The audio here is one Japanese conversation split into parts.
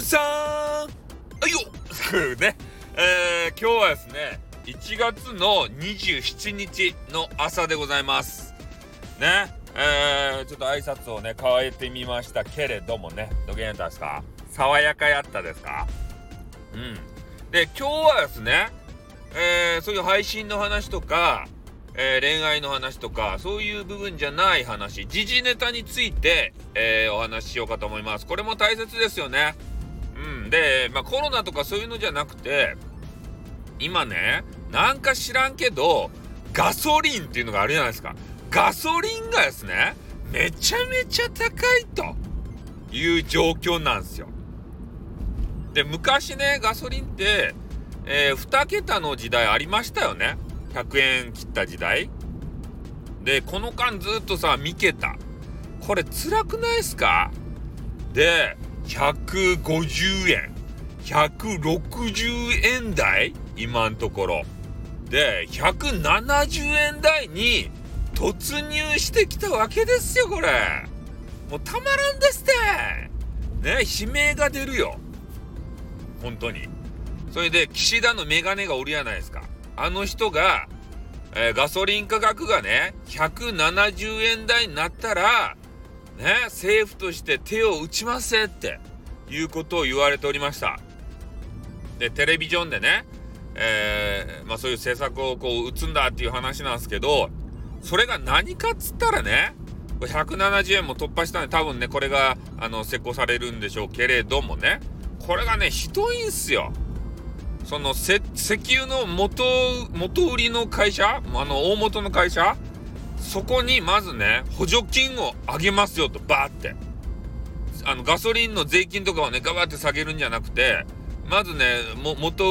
皆さんあいよね、えー、今日はですね、1月の27日の朝でございます。ね、えー、ちょっと挨拶をね、変えてみましたけれどもね、どげんやったですか？爽やかやったですか？うん。で、今日はですね、えー、そういう配信の話とか、えー、恋愛の話とか、そういう部分じゃない話、時事ネタについて、えー、お話ししようかと思います。これも大切ですよね。で、まあ、コロナとかそういうのじゃなくて、今ね、なんか知らんけど、ガソリンっていうのがあるじゃないですか。ガソリンがですね、めちゃめちゃ高いという状況なんですよ。で、昔ね、ガソリンって、えー、2桁の時代ありましたよね。100円切った時代。で、この間ずっとさ、3桁。これ辛くないっすか？で、150円。160円台今んところ。で、170円台に突入してきたわけですよ、これ。もうたまらんですってね、悲鳴が出るよ。本当に。それで、岸田のメガネがおるやないですか。あの人が、えー、ガソリン価格がね、170円台になったら、ね、政府として手を打ちませんっていうことを言われておりました。で、テレビジョンでね、えー、まあそういう政策をこう打つんだっていう話なんですけど、それが何かっつったらね、170円も突破したんで多分ね、これが、あの、施行されるんでしょうけれどもね、これがね、ひどいんすよ。その、石油の元、元売りの会社あの、大元の会社そこにまずね、補助金を上げますよと、バーって。あの、ガソリンの税金とかをね、ガバって下げるんじゃなくて、まずね、も、元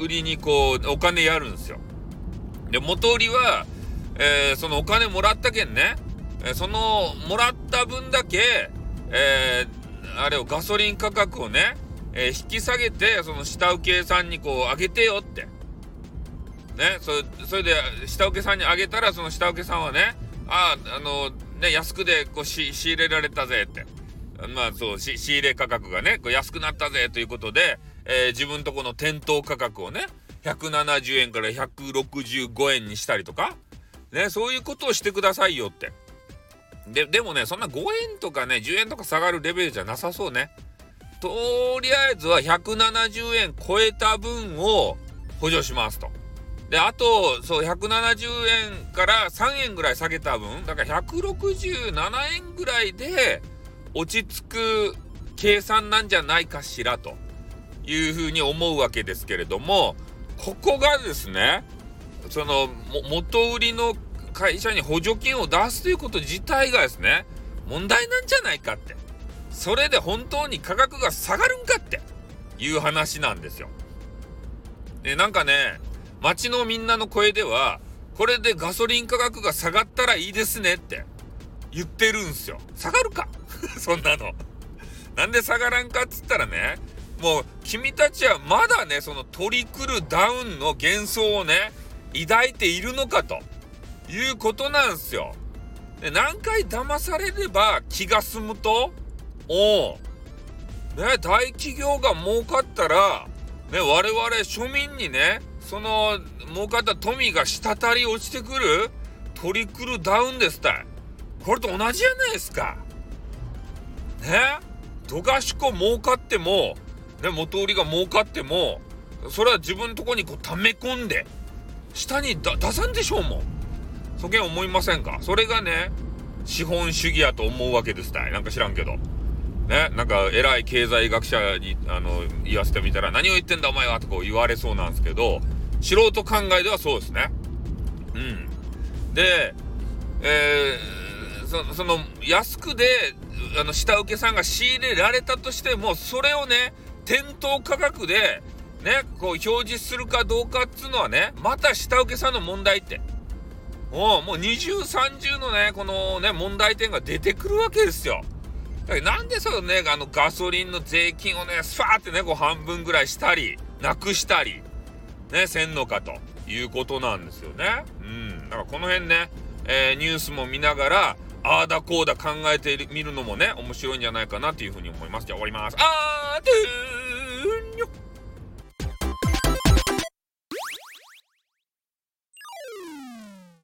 売りにこう、お金やるんですよ。で、元売りは、えー、そのお金もらったけんね、え、そのもらった分だけ、えー、あれをガソリン価格をね、え引き下げて、その下請けさんにこう上げてよって。ね、そそれで下請けさんにあげたら、その下請けさんはね、ああ、の、ね、安くでこう仕入れられたぜって。まあそう、仕入れ価格がね、こう安くなったぜということで、えー、自分とこの店頭価格をね、170円から165円にしたりとか、ね、そういうことをしてくださいよって。で、でもね、そんな5円とかね、10円とか下がるレベルじゃなさそうね。とりあえずは170円超えた分を補助しますと。で、あと、そう、170円から3円ぐらい下げた分、だから167円ぐらいで落ち着く計算なんじゃないかしらというふうに思うわけですけれども、ここがですね、その、元売りの会社に補助金を出すということ自体がですね、問題なんじゃないかって。それで本当に価格が下がるんかっていう話なんですよ。で、なんかね、街のみんなの声では、これでガソリン価格が下がったらいいですねって言ってるんすよ。下がるか？そんなの。なんで下がらんかっつったらね、もう君たちはまだね、そのトリクルダウンの幻想をね、抱いているのかということなんすよ。で何回騙されれば気が済むとおね、大企業が儲かったら、ね、我々庶民にね、その儲かった富が滴り落ちてくるトリクルダウンですたい。これと同じじゃないですか。ね？どがしこ儲かっても、ね、元売りが儲かっても、それは自分のとこにこう溜め込んで、下に出さんでしょうもん。そげん思いませんか？それがね、資本主義やと思うわけですたい。なんか知らんけど。ね、なんか偉い経済学者にあの言わせてみたら何を言ってんだお前はとこう言われそうなんですけど素人考えではそうですね。うん。で、えー、そその安くであの下請けさんが仕入れられたとしてもそれをね店頭価格でねこう表示するかどうかっつうのはねまた下請けさんの問題って。おもう二重三重のねこのね問題点が出てくるわけですよ。だなんでそのね、あのガソリンの税金をね、スパーってね、こう半分ぐらいしたり、なくしたり、ね、せんのかということなんですよね。うん。だからこの辺ね、えー、ニュースも見ながら、ああだこうだ考えてみるのもね、面白いんじゃないかなというふうに思います。じゃあ終わります。あーて